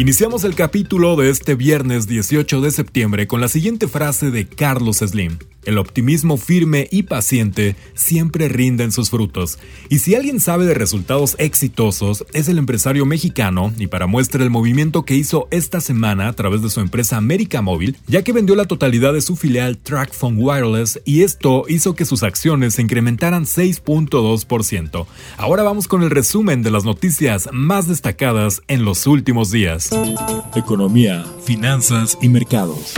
Iniciamos el capítulo de este viernes 18 de septiembre con la siguiente frase de Carlos Slim. El optimismo firme y paciente siempre rinden sus frutos. Y si alguien sabe de resultados exitosos, es el empresario mexicano, y para muestra el movimiento que hizo esta semana a través de su empresa América Móvil, ya que vendió la totalidad de su filial TrackPhone Wireless y esto hizo que sus acciones se incrementaran 6.2%. Ahora vamos con el resumen de las noticias más destacadas en los últimos días. Economía, finanzas y mercados.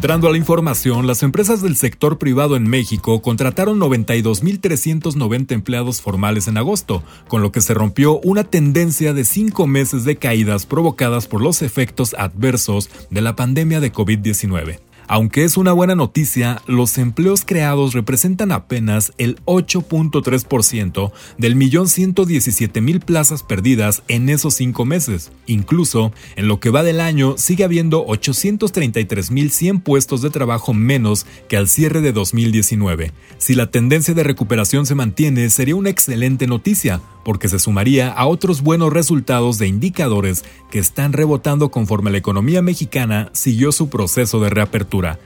Entrando a la información, las empresas del sector privado en México contrataron 92.390 empleados formales en agosto, con lo que se rompió una tendencia de cinco meses de caídas provocadas por los efectos adversos de la pandemia de COVID-19. Aunque es una buena noticia, los empleos creados representan apenas el 8.3% del millón 117 mil plazas perdidas en esos cinco meses. Incluso, en lo que va del año, sigue habiendo 833 mil 100 puestos de trabajo menos que al cierre de 2019. Si la tendencia de recuperación se mantiene, sería una excelente noticia, porque se sumaría a otros buenos resultados de indicadores que están rebotando conforme la economía mexicana siguió su proceso de reapertura.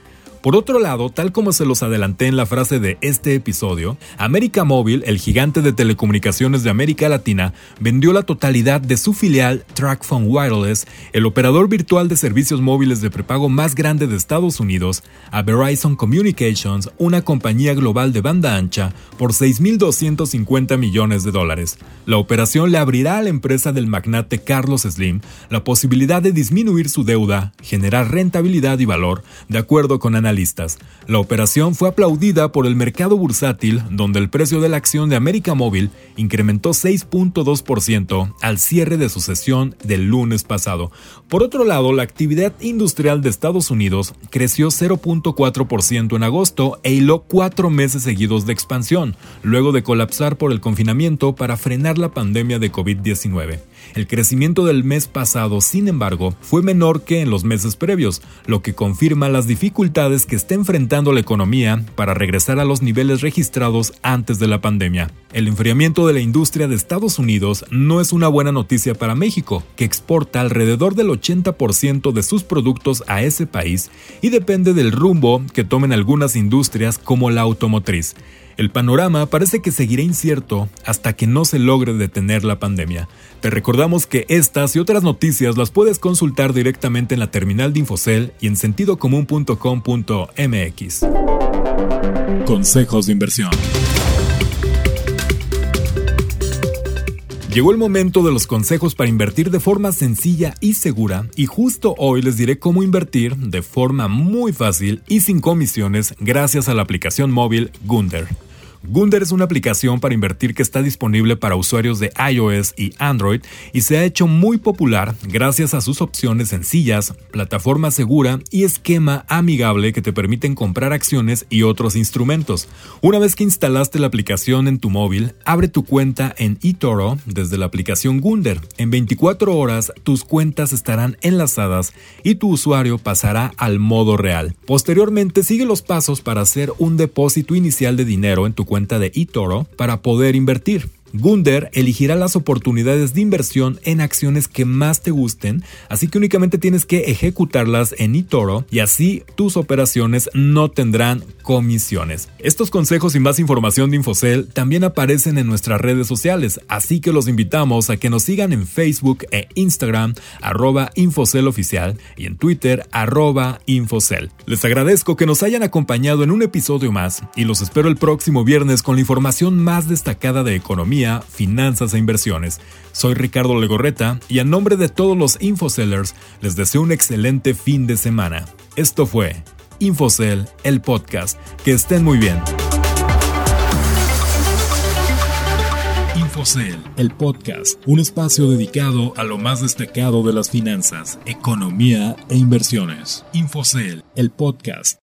Por otro lado, tal como se los adelanté en la frase de este episodio, América Móvil, el gigante de telecomunicaciones de América Latina, vendió la totalidad de su filial TrackPhone Wireless, el operador virtual de servicios móviles de prepago más grande de Estados Unidos, a Verizon Communications, una compañía global de banda ancha, por 6.250 millones de dólares. La operación le abrirá a la empresa del magnate Carlos Slim la posibilidad de disminuir su deuda, generar rentabilidad y valor, de acuerdo con analistas la operación fue aplaudida por el mercado bursátil, donde el precio de la acción de América Móvil incrementó 6.2% al cierre de su sesión del lunes pasado. Por otro lado, la actividad industrial de Estados Unidos creció 0.4% en agosto e hiló cuatro meses seguidos de expansión, luego de colapsar por el confinamiento para frenar la pandemia de COVID-19. El crecimiento del mes pasado, sin embargo, fue menor que en los meses previos, lo que confirma las dificultades que está enfrentando la economía para regresar a los niveles registrados antes de la pandemia. El enfriamiento de la industria de Estados Unidos no es una buena noticia para México, que exporta alrededor del 80% de sus productos a ese país y depende del rumbo que tomen algunas industrias como la automotriz. El panorama parece que seguirá incierto hasta que no se logre detener la pandemia. Te recordamos que estas y otras noticias las puedes consultar directamente en la terminal de Infocel y en sentidocomún.com.mx. Consejos de inversión. Llegó el momento de los consejos para invertir de forma sencilla y segura y justo hoy les diré cómo invertir de forma muy fácil y sin comisiones gracias a la aplicación móvil Gunder. Gunder es una aplicación para invertir que está disponible para usuarios de iOS y Android y se ha hecho muy popular gracias a sus opciones sencillas, plataforma segura y esquema amigable que te permiten comprar acciones y otros instrumentos. Una vez que instalaste la aplicación en tu móvil, abre tu cuenta en eToro desde la aplicación Gunder. En 24 horas tus cuentas estarán enlazadas y tu usuario pasará al modo real. Posteriormente sigue los pasos para hacer un depósito inicial de dinero en tu cuenta cuenta de eToro para poder invertir. Gunder elegirá las oportunidades de inversión en acciones que más te gusten, así que únicamente tienes que ejecutarlas en eToro y así tus operaciones no tendrán comisiones. Estos consejos y más información de Infocel también aparecen en nuestras redes sociales, así que los invitamos a que nos sigan en Facebook e Instagram arroba Infocel Oficial y en Twitter arroba Infocel. Les agradezco que nos hayan acompañado en un episodio más y los espero el próximo viernes con la información más destacada de economía finanzas e inversiones. Soy Ricardo Legorreta y a nombre de todos los Infocellers les deseo un excelente fin de semana. Esto fue Infocell, el podcast. Que estén muy bien. Infocel, el podcast, un espacio dedicado a lo más destacado de las finanzas, economía e inversiones. Infocel, el podcast.